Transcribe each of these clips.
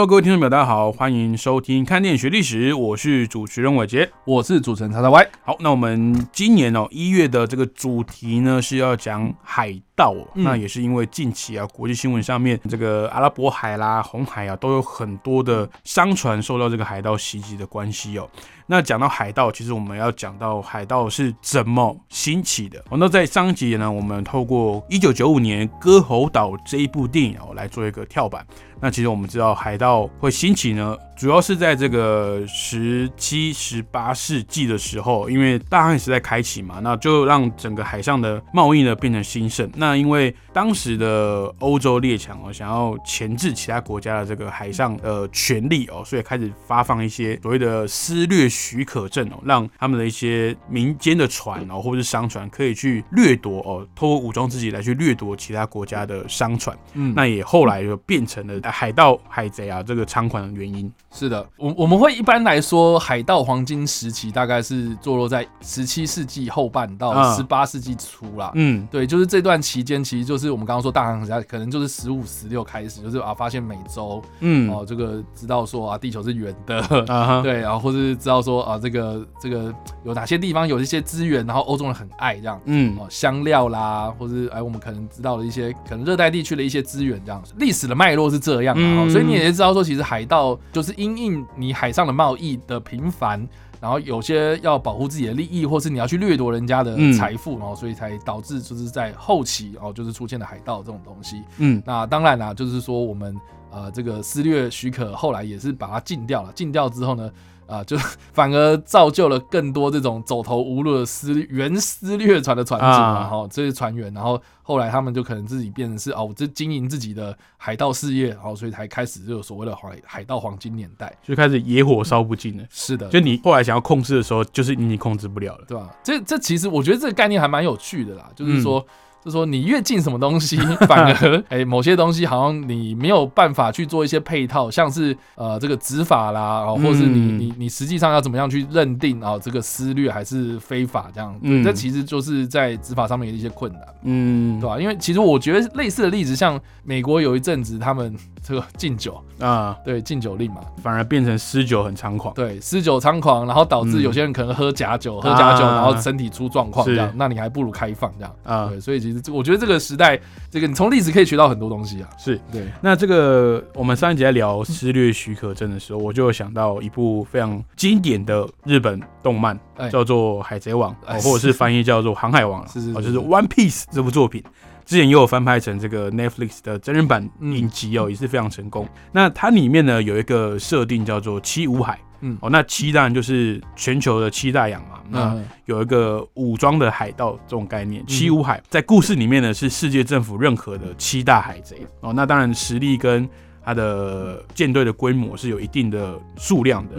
Hello，各位听众朋友，大家好，欢迎收听《看电影学历史》，我是主持人伟杰。我是主持人叉叉 Y。好，那我们今年哦一月的这个主题呢是要讲海盗哦，嗯那也是因为近期啊国际新闻上面这个阿拉伯海啦、红海啊都有很多的商船受到这个海盗袭击的关系哦。那讲到海盗，其实我们要讲到海盗是怎么兴起的。哦，那在上一集呢，我们透过一九九五年《割喉岛》这一部电影哦来做一个跳板。那其实我们知道海盗会兴起呢，主要是在这个十七、十八世纪的时候，因为大航海时代开启嘛，那就让整个海上的贸易呢变成兴盛。那因为当时的欧洲列强哦，想要钳制其他国家的这个海上呃权利哦，所以开始发放一些所谓的私掠许可证哦，让他们的一些民间的船哦或者是商船可以去掠夺哦，透过武装自己来去掠夺其他国家的商船。嗯，那也后来就变成了海盗、海贼啊这个猖狂的原因。是的，我我们会一般来说，海盗黄金时期大概是坐落在十七世纪后半到嗯十八世纪初啦。嗯，对，就是这段期间，其实就是我们刚刚说大航海时代，可能就是十五、十六开始，就是啊发现美洲嗯，哦，这个知道说啊地球是圆的，对，然后或是知道说啊，这个这个有哪些地方有一些资源，然后欧洲人很爱这样。嗯。哦，香料啦，或是哎，我们可能知道了一些可能热带地区的一些资源，这样历史的脉络是这样啊、嗯。哦所以你也知道说，其实海盗就是因应你海上的贸易的频繁，然后有些要保护自己的利益，或是你要去掠夺人家的嗯财富，然后所以才导致就是在后期哦，就是出现了海盗这种东西。嗯那当然啦，就是说我们呃这个私掠许可后来也是把它禁掉了，禁掉之后呢。啊，就 反而造就了更多这种走投无路的私原私掠船的船主嘛，啊哈、这些船员，然后后来他们就可能自己变成是哦，我这经营自己的海盗事业，然后所以才开始就有所谓的海海盗黄金年代。就开始野火烧不尽了。是的，就你后来想要控制的时候，就是你控制不了了。对吧？这这其实我觉得这个概念还蛮有趣的啦，就是说。就说，你越禁什么东西，反而哎、某些东西好像你没有办法去做一些配套，像是呃这个执法啦，哦，或是你嗯你你实际上要怎么样去认定啊、这个私掠还是非法这样，嗯。这其实就是在执法上面的一些困难，嗯。对，吧？因为其实我觉得类似的例子，像美国有一阵子他们这个禁酒，啊，对禁酒令嘛，反而变成私酒很猖狂。对，私酒猖狂，然后导致嗯。有些人可能喝假酒，喝假酒，啊。然后身体出状况，这样，那你还不如开放这样。啊，对，所以我觉得这个时代，这个你从历史可以学到很多东西啊。是。对，那这个我们上一集在聊私掠许可证的时候，我就有想到一部非常经典的日本动漫，哎叫做《海贼王》或者是翻译叫做《航海王》是是是哦就是《One Piece》这部作品。之前也有翻拍成这个 Netflix 的真人版嗯影集哦，也是非常成功。那它里面呢有一个设定叫做七武海，嗯哦，那七当然就是全球的七大洋嘛。那嗯，有一个武装的海盗这种概念，七五海在故事里面呢是世界政府认可的七大海贼哦。那当然实力跟它的舰队的规模是有一定的数量的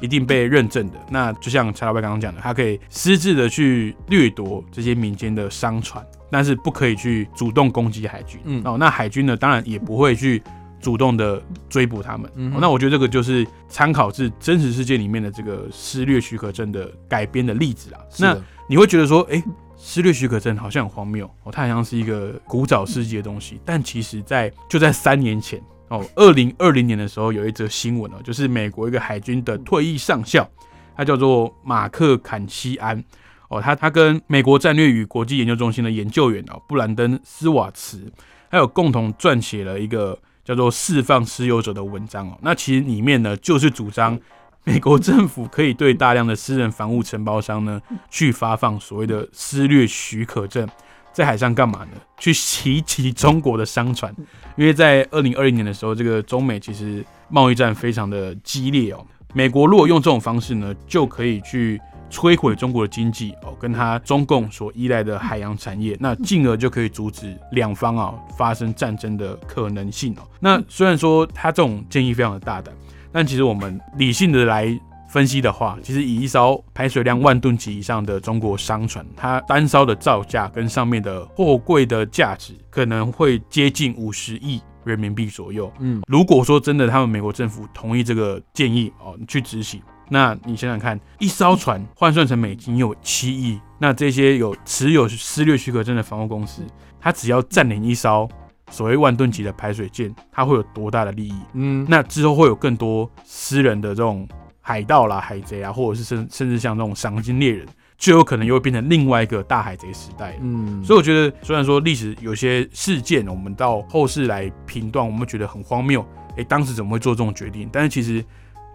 一定被认证的。那就像蔡老板刚刚讲的，它可以私自的去掠夺这些民间的商船，但是不可以去主动攻击海军。嗯哦，那海军呢，当然也不会去主动的追捕他们。嗯哦那我觉得这个就是参考自真实世界里面的这个失掠许可证的改编的例子啊。那你会觉得说，哎、失掠许可证好像很荒谬哦，它好像是一个古早世纪的东西。但其实在，就在三年前哦，二零二零年的时候，有一则新闻哦，就是美国一个海军的退役上校，他叫做马克坎西安哦，他他跟美国战略与国际研究中心的研究员哦布兰登斯瓦茨，还有共同撰写了一个叫做《释放私有者》的文章哦。那其实里面呢，就是主张。美国政府可以对大量的私人房屋承包商呢，去发放所谓的私掠许可证，在海上干嘛呢？去袭击中国的商船，因为在二零二零年的时候，这个中美其实贸易战非常的激烈哦。美国如果用这种方式呢，就可以去摧毁中国的经济哦，跟他中共所依赖的海洋产业，那进而就可以阻止两方啊发生战争的可能性哦。那虽然说他这种建议非常的大胆，但其实我们理性的来。分析的话，其实以一艘排水量万吨级以上的中国商船，它单艘的造价跟上面的货柜的价值可能会接近五十亿人民币左右。嗯，如果说真的他们美国政府同意这个建议哦去执行，那你想想看，一艘船换算成美金有七亿，那这些有持有私掠许可证的房屋公司，它只要占领一艘所谓万吨级的排水舰，它会有多大的利益？嗯，那之后会有更多私人的这种。海盗啦、海贼啊，或者是甚甚至像这种赏金猎人，就有可能又会变成另外一个大海贼时代。嗯，所以我觉得，虽然说历史有些事件，我们到后世来评断，我们觉得很荒谬。哎，当时怎么会做这种决定？但是其实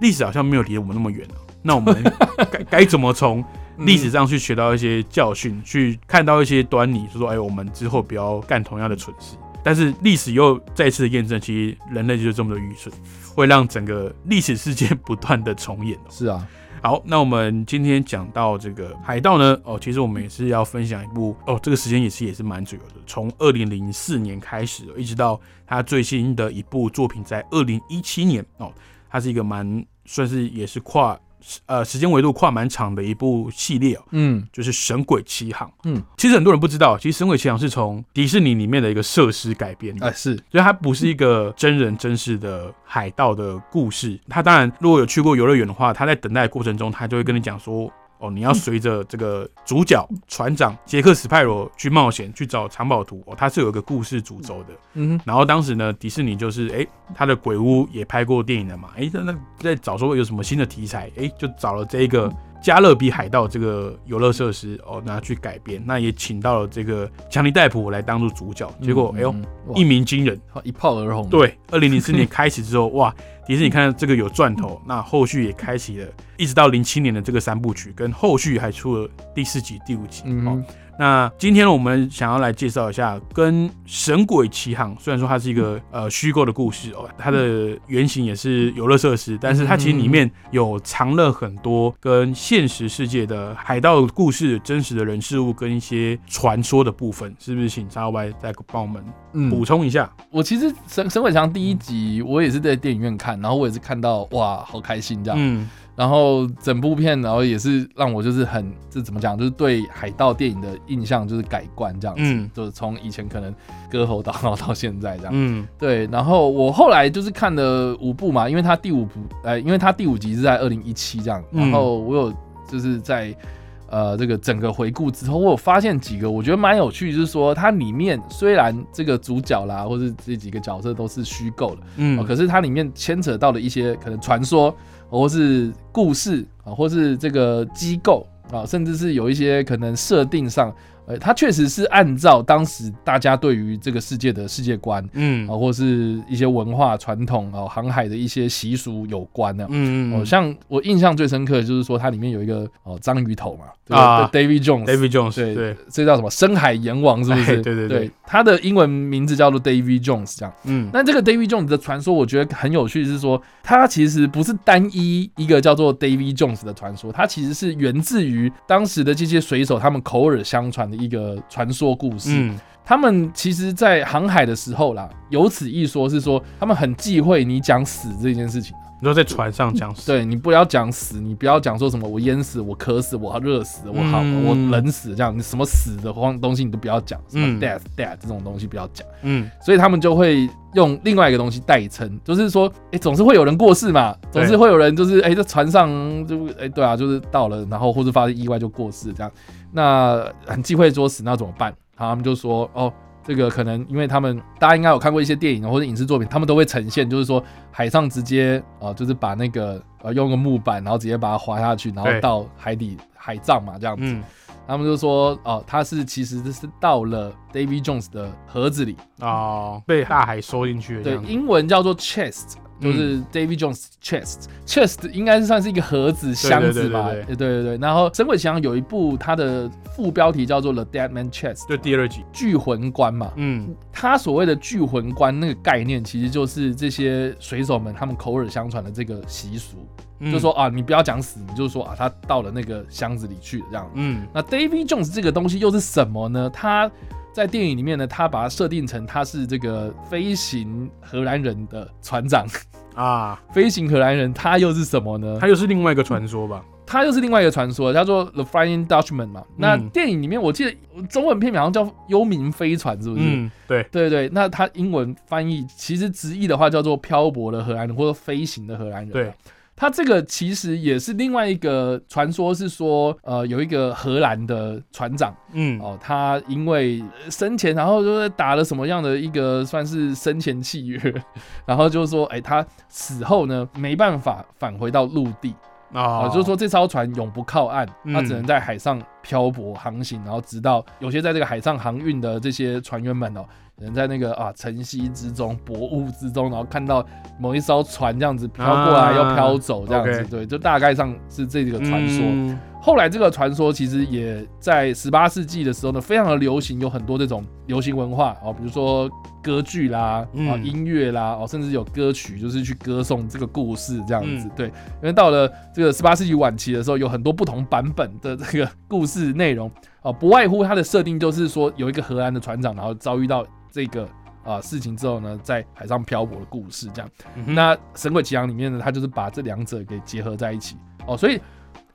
历史好像没有离我们那么远那我们 该该怎么从历史上去学到一些教训，去看到一些端倪，就说哎，我们之后不要干同样的蠢事。但是历史又再次的验证，其实人类就是这么的愚蠢。会让整个历史事件不断的重演。是啊，好，那我们今天讲到这个海盗呢，哦，其实我们也是要分享一部哦，这个时间也是也是蛮久的，从二零零四年开始，一直到他最新的一部作品在二零一七年哦，它是一个蛮算是也是跨。呃，时间维度跨蛮长的一部系列哦，嗯，就是《神鬼奇航》。嗯，其实很多人不知道，其实《神鬼奇航》是从迪士尼里面的一个设施改编的。哎，是，所以它不是一个真人真事的海盗的故事。他当然，如果有去过游乐园的话，他在等待过程中，他就会跟你讲说。哦，你要随着这个主角船长杰克·史派罗去冒险去找藏宝图哦，他是有一个故事主轴的。嗯，然后当时呢，迪士尼就是哎，他的鬼屋也拍过电影了嘛，哎，那那在找说有什么新的题材，哎，就找了这一个。加勒比海盗这个游乐设施哦，拿去改编，那也请到了这个强尼戴普来当做主角，结果哎呦一鸣惊人，一炮而红。对，二零零四年 开始之后，哇，迪士尼看到这个有赚头，那后续也开启了，一直到零七年的这个三部曲，跟后续还出了第四集、第五集。嗯。那今天我们想要来介绍一下，跟《神鬼奇航》虽然说它是一个呃虚构的故事哦，它的原型也是游乐设施，但是它其实里面有藏了很多跟现实世界的海盗故事、真实的人事物跟一些传说的部分，是不是？请沙 Y 再帮我们补充一下。我其实《神神鬼奇航》第一集我也是在电影院看，然后我也是看到哇，好开心这样。然后整部片，然后也是让我就是很这怎么讲，就是对海盗电影的印象就是改观这样子，就是从以前可能割喉刀，然后到现在这样。嗯，对。然后我后来就是看了五部嘛，因为它第五部，呃，因为它第五集是在二零一七这样。然后我有就是在呃这个整个回顾之后，我有发现几个我觉得蛮有趣，就是说它里面虽然这个主角啦，或是这几个角色都是虚构的，嗯，可是它里面牵扯到了一些可能传说。或是故事啊，或是这个机构啊，甚至是有一些可能设定上。呃，它确实是按照当时大家对于这个世界的世界观，嗯，啊，或是一些文化传统啊，航海的一些习俗有关的，嗯嗯，哦，像我印象最深刻的就是说，它里面有一个哦章鱼头嘛，啊，David Jones，David Jones，对对，这叫什么深海阎王是不是？对对对，他的英文名字叫做 David Jones，这样，嗯，那这个 David Jones 的传说，我觉得很有趣，是说它其实不是单一一个叫做 David Jones 的传说，它其实是源自于当时的这些水手他们口耳相传。的一个传说故事，嗯，他们其实，在航海的时候啦，有此一说，是说他们很忌讳你讲死这件事情。你说在船上讲死，对你不要讲死，你不要讲说什么我淹死，我渴死，我热死，我好，我冷死这样，你什么死的慌东西你都不要讲，什么 death death 这种东西不要讲，嗯，所以他们就会用另外一个东西代称，就是说，哎，总是会有人过世嘛，总是会有人就是哎在船上就哎对啊，就是到了，然后或者发生意外就过世这样，那很忌讳作死，那怎么办？他们就说哦。这个可能，因为他们大家应该有看过一些电影或者影视作品，他们都会呈现，就是说海上直接啊，就是把那个呃用个木板，然后直接把它滑下去，然后到海底海葬嘛，这样子。他们就说哦，他是其实是到了 David Jones 的盒子里哦，被大海收进去。对，英文叫做 chest。就是 David Jones chest，chest 应该是算是一个盒子箱子吧？对对对对。然后《神鬼奇航》有一部，它的副标题叫做《The Dead Man Chest》，就第二集聚魂棺嘛。嗯，他所谓的聚魂棺那个概念，其实就是这些水手们他们口耳相传的这个习俗，就说啊，你不要讲死，你就说啊，他到了那个箱子里去这样。嗯，那 David Jones 这个东西又是什么呢？他在电影里面呢，他把它设定成他是这个飞行荷兰人的船长啊，飞行荷兰人，他又是什么呢？他又是另外一个传说吧？他又是另外一个传说，叫做 The Flying Dutchman 嘛。那电影里面我记得中文片名好像叫《幽冥飞船》，是不是？嗯，对对对。那他英文翻译其实直译的话叫做漂泊的荷兰人，或者飞行的荷兰人。对。他这个其实也是另外一个传说，是说，呃，有一个荷兰的船长，嗯，哦，他因为生前，然后就是打了什么样的一个算是生前契约，然后就是说，哎，他死后呢，没办法返回到陆地，啊，就是说这艘船永不靠岸，它只能在海上漂泊航行，然后直到有些在这个海上航运的这些船员们哦。能在那个啊晨曦之中、薄雾之中，然后看到某一艘船这样子飘过来，要飘走这样子，对，就大概上是这个传说。后来这个传说其实也在十八世纪的时候呢，非常的流行，有很多这种流行文化哦，比如说歌剧啦、啊音乐啦，哦，甚至有歌曲就是去歌颂这个故事这样子，对。因为到了这个十八世纪晚期的时候，有很多不同版本的这个故事内容哦，不外乎它的设定就是说有一个荷兰的船长，然后遭遇到。这个啊事情之后呢，在海上漂泊的故事，这样。那《神鬼奇航》里面呢，他就是把这两者给结合在一起哦。所以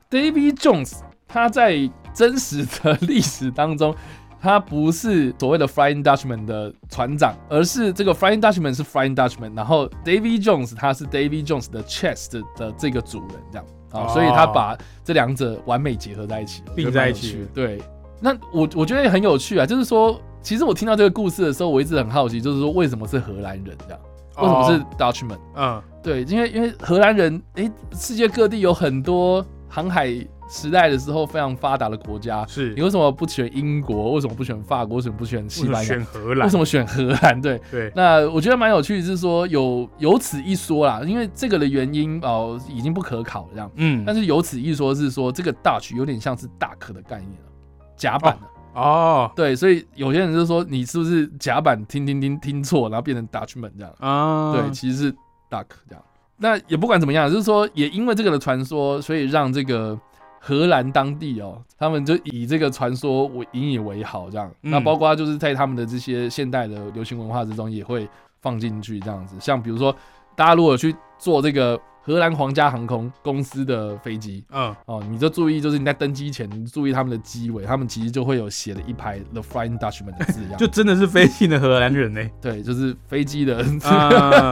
，David Jones 他在真实的历史当中，他不是所谓的 Flying Dutchman 的船长，而是这个 Flying Dutchman 是 Flying Dutchman，然后 David Jones 他是 David Jones 的 chest 的这个主人，这样啊。所以他把这两者完美结合在一起，并在一起。对，那我我觉得也很有趣啊，就是说。其实我听到这个故事的时候，我一直很好奇，就是说为什么是荷兰人这样？为什么是 Dutchman？嗯，对，因为因为荷兰人，哎，世界各地有很多航海时代的时候非常发达的国家，是你为什么不选英国？为什么不选法国？为什么不选西班牙？选荷兰？为什么选荷兰？对对。那我觉得蛮有趣的是说有有此一说啦，因为这个的原因哦已经不可考这样，嗯，但是有此一说是说这个 Dutch 有点像是大壳的概念了，甲板的。哦，对，所以有些人就说你是不是甲板听听听听错，然后变成 Dutchman 这样啊？对，其实是 Duck 这样。那也不管怎么样，就是说也因为这个的传说，所以让这个荷兰当地哦，他们就以这个传说为引以为豪这样。那包括就是在他们的这些现代的流行文化之中，也会放进去这样子。像比如说，大家如果去做这个。荷兰皇家航空公司的飞机，嗯，哦，你就注意，就是你在登机前，你注意他们的机尾，他们其实就会有写了一排 The Flying Dutchman 的字样，就真的是飞行的荷兰人呢。对，就是飞机的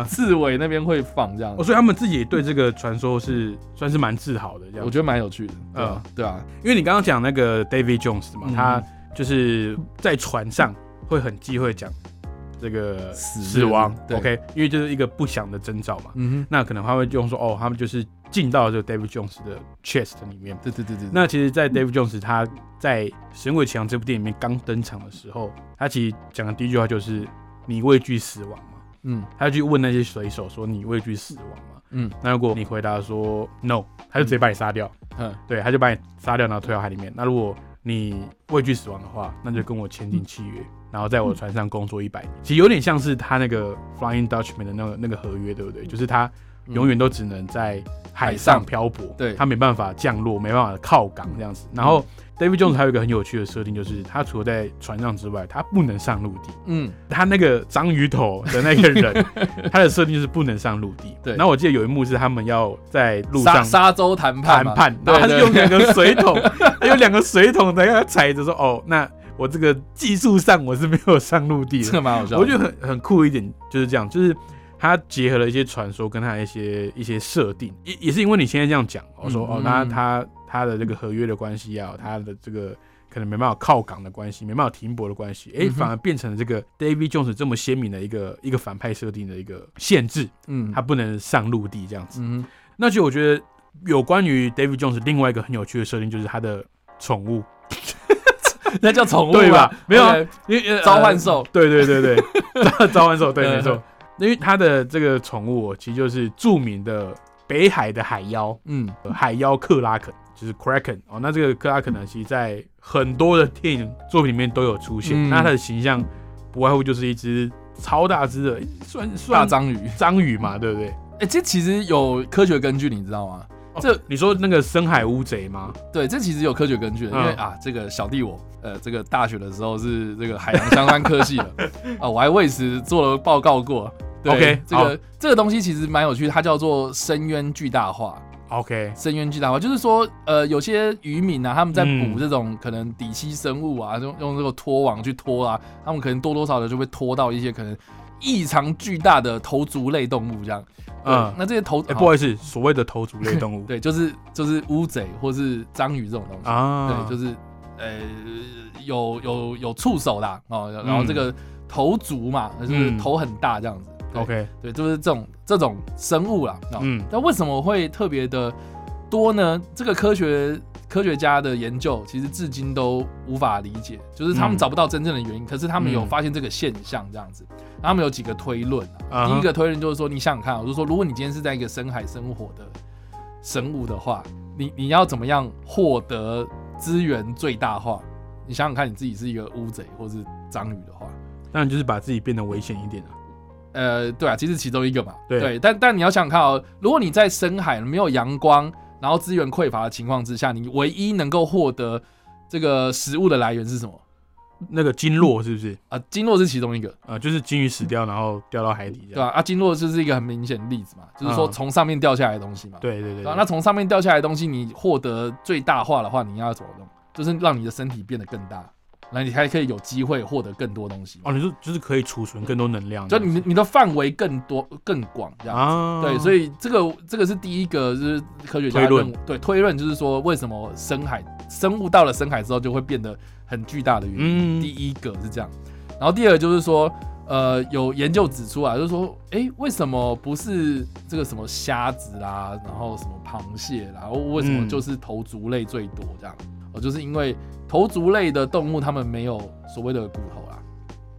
字 尾那边会放这样。所以他们自己对这个传说是算是蛮自豪的，这样我觉得蛮有趣的。嗯，对啊，因为你刚刚讲那个 David Jones 嘛，他就是在船上会很忌讳讲。这个死亡，OK，因为就是一个不祥的征兆嘛。嗯哼，那可能他会用说，哦，他们就是进到这个 David Jones 的 chest 里面。对对对对。那其实，在 David Jones 他在《神鬼奇航》这部电影里面刚登场的时候，他其实讲的第一句话就是：“你畏惧死亡吗？”嗯，他就去问那些水手说：“你畏惧死亡吗？”嗯，那如果你回答说 “No”，他就直接把你杀掉。嗯，对，他就把你杀掉，然后推到海里面。那如果你畏惧死亡的话，那就跟我签订契约。然后在我船上工作一百年，其实有点像是他那个 Flying Dutchman 的那个那个合约，对不对？就是他永远都只能在海上漂泊，对，他没办法降落，没办法靠港这样子。然后 David Jones 还有一个很有趣的设定，就是他除了在船上之外，他不能上陆地。嗯，他那个章鱼头的那个人，他的设定就是不能上陆地。对。然后我记得有一幕是他们要在路上沙洲谈判，谈判，然后他是用两个水桶，他有两个水桶在那踩着说：“哦，那。”我这个技术上我是没有上陆地的，这个蛮好笑。我觉得很很酷一点，就是这样，就是它结合了一些传说跟它一些一些设定，也也是因为你现在这样讲，我说哦，那他他的这个合约的关系啊，他的这个可能没办法靠港的关系，没办法停泊的关系，哎，反而变成了这个 David Jones 这么鲜明的一个一个反派设定的一个限制，嗯，他不能上陆地这样子。嗯，那就我觉得有关于 David Jones 另外一个很有趣的设定，就是他的宠物。那叫宠物对吧？没有，因为召唤兽。对对对对，召唤兽，对，没错。因为它的这个宠物哦其实就是著名的北海的海妖，嗯，呃海妖克拉肯，就是 Kraken 哦。那这个克拉肯呢，其实在很多的电影作品里面都有出现。嗯那它的形象不外乎就是一只超大只的，算大章鱼。章鱼嘛，对不对？哎、这其实有科学根据，你知道吗？这你说那个深海乌贼吗？对，这其实有科学根据的，因为、嗯啊，这个小弟我，呃，这个大学的时候是这个海洋相关科系的，啊，我还为此做了报告过。对 OK，这个这个东西其实蛮有趣，它叫做深渊巨大化。OK，深渊巨大化就是说，呃，有些渔民啊，他们在嗯。捕这种可能底栖生物啊，用用这个拖网去拖啊，他们可能多多少少就会拖到一些可能异常巨大的头足类动物这样。嗯嗯，那这些头，哎、不好意思，所谓的头足类动物。对，就是就是乌贼或是章鱼这种东西。啊，对，就是呃有有有触手啦哦，然后这个头足嘛，就是嗯。头很大这样子。对 OK，对，就是这种这种生物啦。哦嗯那为什么会特别的多呢？这个科学科学家的研究其实至今都无法理解，就是他们嗯找不到真正的原因，可是他们有嗯发现这个现象这样子。他们有几个推论啊。第一个推论就是说，你想想看啊，我就说，如果你今天是在一个深海生活的生物的话，你你要怎么样获得资源最大化？你想想看，你自己是一个乌贼或是章鱼的话，当然就是把自己变得危险一点啊。呃，对啊，其实其中一个嘛，对但但你要想想看哦，如果你在深海没有阳光，然后资源匮乏的情况之下，你唯一能够获得这个食物的来源是什么？那个鲸落是不是？啊，鲸落是其中一个，啊，就是鲸鱼死掉，然后掉到海底。对吧、啊？鲸落就是一个很明显的例子嘛，就是说嗯从上面掉下来的东西嘛，对对对那从上面掉下来的东西，你获得最大化的话，你要怎么弄？就是让你的身体变得更大，那你还可以有机会获得更多东西。哦，你说就是可以储存更多能量就你你的范围更多更广这样子。啊，对，所以这个这个是第一个，就是科学家推论对推论，就是说为什么深海生物到了深海之后就会变得很巨大的原因。嗯第一个是这样，然后第二个就是说，呃，有研究指出啊，就是说，哎，为什么不是这个什么虾子啦，然后什么螃蟹啦，为什么嗯就是头足类最多这样？哦，就是因为头足类的动物它们没有所谓的骨头啦，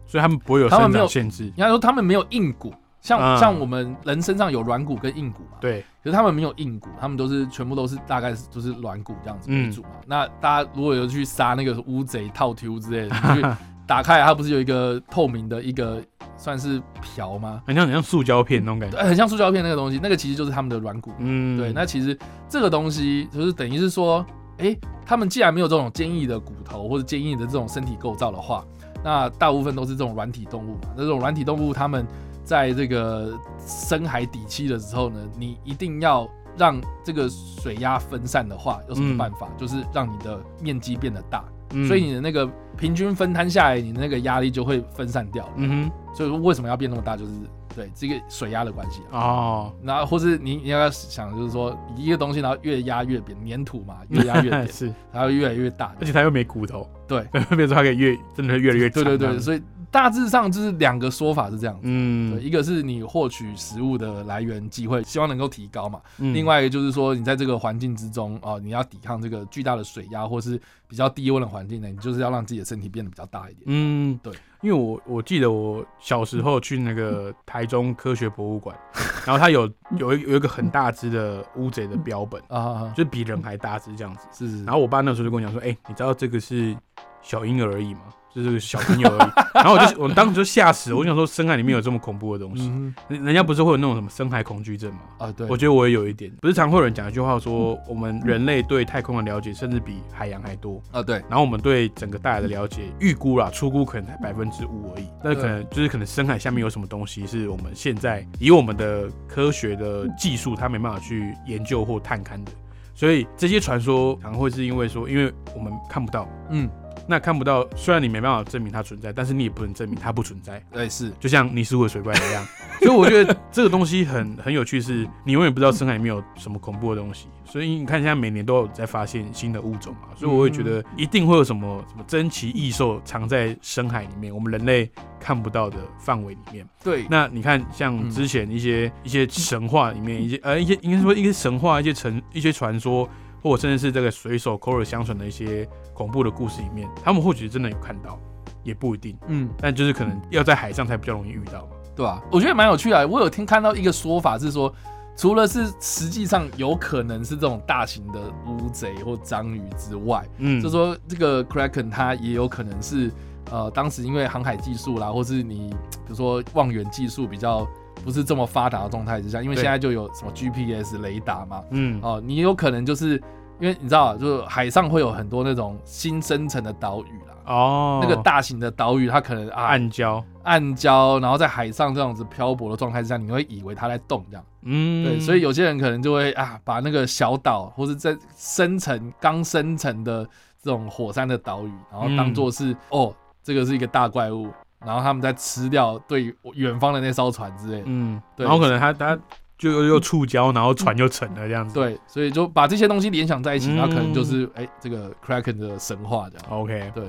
所以它们不会有生他们没有长限制。应该说它们没有硬骨。像、嗯像我们人身上有软骨跟硬骨嘛，对，可是它们没有硬骨，它们都是全部都是大概是就是软骨这样子为主嘛。那大家如果有去杀那个乌贼、套 Q 之类的，你去 打开，它不是有一个透明的一个算是瓢吗？很像很像塑胶片那种感觉。对，很像塑胶片那个东西，那个其实就是他们的软骨。嗯，对，那其实这个东西就是等于是说，哎、他们既然没有这种坚硬的骨头或者坚硬的这种身体构造的话，那大部分都是这种软体动物嘛。那这种软体动物，它们在这个深海底栖的时候呢，你一定要让这个水压分散的话，有什么嗯办法？就是让你的面积变得大，嗯所以你的那个平均分摊下来，你的那个压力就会分散掉了。嗯所以说为什么要变那么大，就是对这个水压的关系哦，然后或是你你要想，就是说一个东西，然后越压越扁，粘土嘛，越压越扁，是，然后越来越大。而且它又没骨头，对。变成它可以越真的越来越长对对对，所以大致上就是两个说法是这样子。对，嗯，一个是你获取食物的来源机会，希望能够提高嘛。嗯另外一个就是说，你在这个环境之中哦，你要抵抗这个巨大的水压，或是比较低温的环境呢，你就是要让自己的身体变得比较大一点。嗯，对，因为我我记得我小时候去那个台中科学博物馆，然后它有有一有一个很大只的乌贼的标本，啊就比人还大只这样子。是是是，然后我爸那时候就跟我讲说：“哎、你知道这个是小婴儿而已吗？就是小朋友而已。”然后我就 我当时就吓死了，我想说深海里面有这么恐怖的东西，嗯人人家不是会有那种什么深海恐惧症吗？啊对，我觉得我也有一点，不是常会有人讲一句话说，我们人类对太空的了解甚至比海洋还多，啊对，然后我们对整个大海的了解，预估啦，初估可能才百分之五而已。但是可能就是可能深海下面有什么东西是我们现在以我们的科学的技术，它没办法去研究或探勘的。所以这些传说常会是因为说，因为我们看不到，嗯，那看不到，虽然你没办法证明它存在，但是你也不能证明它不存在。对是，就像尼斯湖的水怪一样。所以我觉得这个东西很很有趣，是你永远不知道深海里面有什么恐怖的东西。所以你看，现在每年都有在发现新的物种嘛，所以我会觉得一定会有什么什么珍奇异兽藏在深海里面，我们人类看不到的范围里面。对，那你看，像之前一些一些神话里面，一些呃一些应该说一些神话、一些传一些传说，或者甚至是这个水手口耳相传的一些恐怖的故事里面，他们或许真的有看到，也不一定。嗯。但就是可能要在海上才比较容易遇到嘛。对吧、我觉得蛮有趣的。我有听看到一个说法是说，除了是实际上有可能是这种大型的乌贼或章鱼之外，嗯，就说这个 Kraken 它也有可能是呃，当时因为航海技术啦，或是你比如说望远技术比较不是这么发达的状态之下，因为现在就有什么 GPS 雷达嘛，嗯。哦、你有可能就是因为你知道啊，就是海上会有很多那种新生成的岛屿啦。哦，那个大型的岛屿，它可能啊暗礁，暗礁，然后在海上这样子漂泊的状态之下，你会以为它在动这样。嗯，对，所以有些人可能就会啊，把那个小岛或是在生成刚生成的这种火山的岛屿，然后当做是、哦，这个是一个大怪物，然后他们在吃掉对远方的那艘船之类的。嗯，对然后可能他他就又又触礁，然后船就沉了这样子。对，所以就把这些东西联想在一起，嗯然后可能就是哎、这个 Kraken 的神话这样。，OK，对，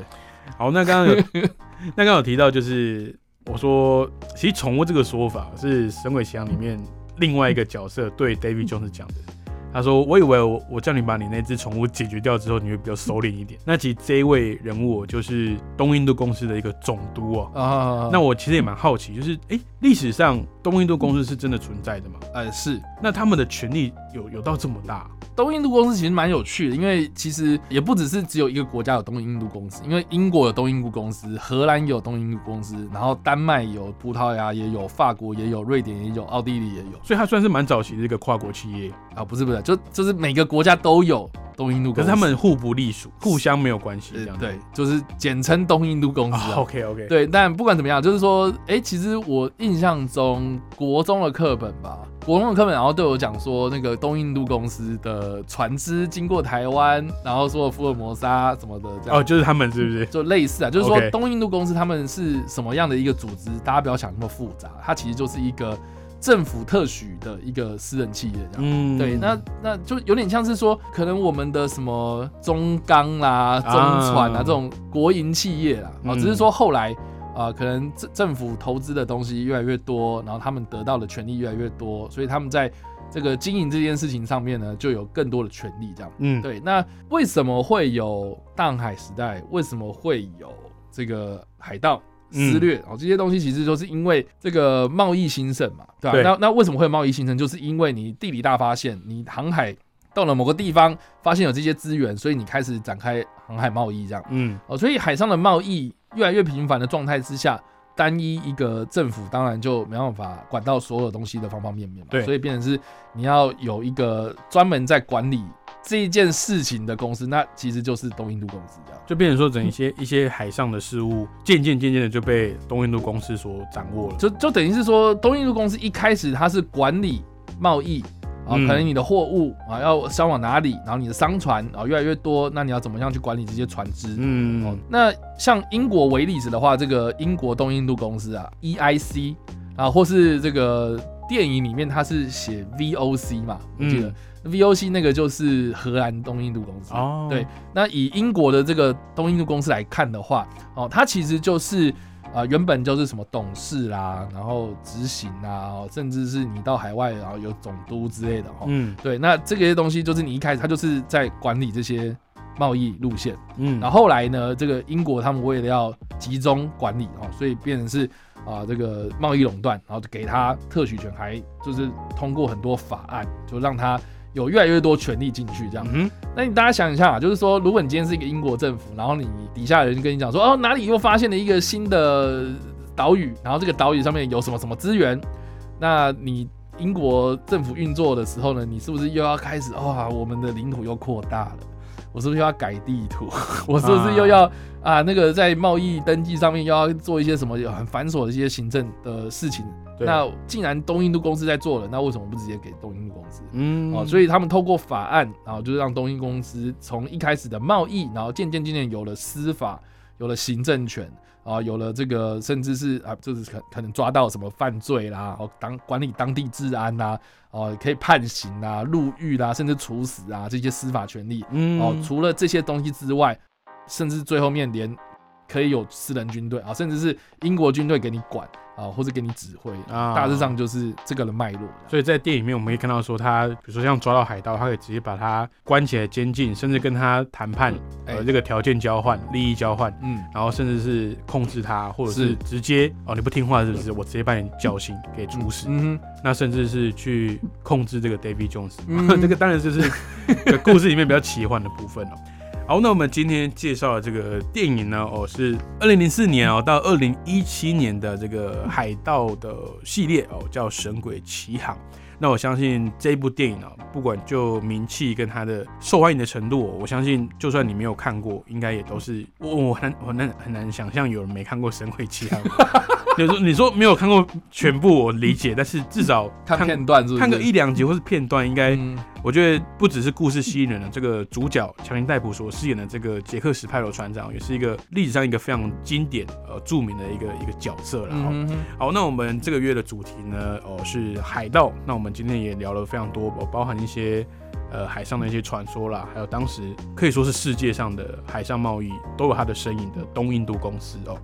好，那刚刚有 那刚刚有提到，就是我说，其实宠物这个说法是《神鬼奇航》里面另外一个角色对 David Jones 讲的。他说：“我以为我我叫你把你那只宠物解决掉之后，你会比较收敛一点。那其实这一位人物哦就是东印度公司的一个总督哦。啊，那我其实也蛮好奇，就是诶，历史上东印度公司是真的存在的吗？呃是那他们的权力有有到这么大？东印度公司其实蛮有趣的，因为其实也不只是只有一个国家有东印度公司，因为英国有东印度公司，荷兰有东印度公司，然后丹麦有，葡萄牙也有，法国也有，瑞典也有，奥地利也有所以它算是蛮早期的一个跨国企业，啊，不是不是，就就是每个国家都有东印度公司，可是他们互不隶属，互相没有关系，这样对，就是简称东印度公司。OK OK，对，但不管怎么样，就是说，哎、其实我印象中国中的课本吧，国中的课本，然后对我讲说，那个东印度公司的船只经过台湾，然后说福尔摩沙什么的，这样。哦，就是他们是不是？就类似啊，就是说东印度公司他们是什么样的一个组织？大家不要想那么复杂，它其实就是一个政府特许的一个私人企业这样。嗯对，那那就有点像是说，可能我们的什么中钢啦、中船啊啊这种国营企业啦，啊，嗯只是说后来啊、呃可能政政府投资的东西越来越多，然后他们得到的权利越来越多，所以他们在这个经营这件事情上面呢，就有更多的权利这样。嗯，对，那为什么会有大航海时代？为什么会有这个海盗撕掠？哦，这些东西其实都是因为这个贸易兴盛嘛，对吧、对那那为什么会有贸易兴盛？就是因为你地理大发现，你航海到了某个地方，发现有这些资源，所以你开始展开航海贸易这样。嗯哦，所以海上的贸易越来越频繁的状态之下，单一一个政府当然就没办法管到所有东西的方方面面嘛。对所以变成是你要有一个专门在管理这一件事情的公司，那其实就是东印度公司这样。就变成说，整一些一些海上的事物，渐渐渐渐的就被东印度公司所掌握了。就就等于是说，东印度公司一开始它是管理贸易。啊，可嗯能你的货物啊要销往哪里，然后你的商船啊越来越多，那你要怎么样去管理这些船只？哦嗯，那像英国为例子的话，这个英国东印度公司啊，EIC 啊，或是这个电影里面它是写 VOC 嘛，我记得、VOC 那个就是荷兰东印度公司。哦，对，那以英国的这个东印度公司来看的话，哦，它其实就是啊、原本就是什么董事啦，然后执行啊，哦甚至是你到海外然后有总督之类的哦。嗯对，那这些东西就是你一开始他就是在管理这些贸易路线。嗯，然后后来呢，这个英国他们为了要集中管理哦，所以变成是啊、这个贸易垄断，然后就给他特许权，还就是通过很多法案，就让他有越来越多权力进去这样。嗯那你大家想一下啊，就是说，如果你今天是一个英国政府，然后你底下的人跟你讲说，哦，哪里又发现了一个新的岛屿，然后这个岛屿上面有什么什么资源，那你英国政府运作的时候呢，你是不是又要开始哇，我们的领土又扩大了？我是不是要改地图？我是不是又要啊那个在贸易登记上面又要做一些什么很繁琐的一些行政的事情？那既然东印度公司在做了，那为什么不直接给东印度公司？嗯，哦，所以他们透过法案，然后就是让东印公司从一开始的贸易，然后渐渐渐渐有了司法，有了行政权，啊，有了这个甚至是啊，就是可可能抓到什么犯罪啦，哦，当管理当地治安啦，哦，可以判刑啦、入狱啦，甚至处死啊这些司法权利。嗯哦，除了这些东西之外，甚至最后面连可以有私人军队啊，甚至是英国军队给你管啊，或者给你指挥，啊大致上就是这个的脉络。所以在电影里面，我们可以看到说他，比如说像抓到海盗，他可以直接把他关起来监禁，甚至跟他谈判，呃，哎这个条件交换、利益交换，嗯，然后甚至是控制他，或者是是直接哦你不听话是不是？我直接把你绞刑给处死。嗯那甚至是去控制这个 David Jones，、嗯 这个当然就是 这个故事里面比较奇幻的部分哦。好，那我们今天介绍的这个电影呢，哦，是二零零四年哦到二零一七年的这个海盗的系列哦，叫《神鬼奇航》。那我相信这一部电影啊，不管就名气跟它的受欢迎的程度哦、我相信就算你没有看过，应该也都是我我很难我很难很难想象有人没看过《神鬼奇航》。有时候你说没有看过全部，我理解，但是至少看片段？看个一两集或是片段，应该、嗯我觉得不只是故事吸引人了，这个主角强尼戴普所饰演的这个杰克史派罗船长，也是一个历史上一个非常经典呃著名的一个一个角色了。哦嗯好，那我们这个月的主题呢，哦是海盗。那我们今天也聊了非常多，哦包含一些呃海上的一些传说啦，还有当时可以说是世界上的海上贸易都有它的身影的东印度公司哦。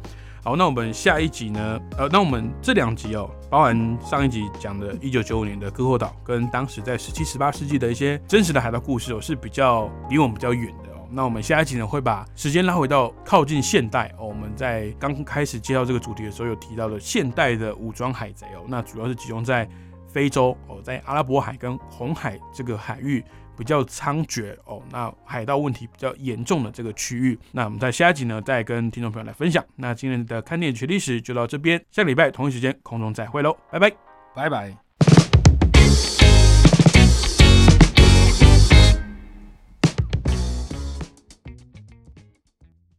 好，那我们下一集呢？呃，那我们这两集哦，包含上一集讲的1995年的割后岛，跟当时在17、18世纪的一些真实的海盗故事哦，是比较离我们比较远的哦。那我们下一集呢，会把时间拉回到靠近现代哦。我们在刚开始介绍这个主题的时候，有提到的现代的武装海贼哦，那主要是集中在非洲哦，在阿拉伯海跟红海这个海域比较猖獗哦，那海盗问题比较严重的这个区域。那我们在下一集呢，再跟听众朋友来分享。那今天的看电影学历史就到这边，下礼拜同一时间空中再会喽，拜拜。拜拜。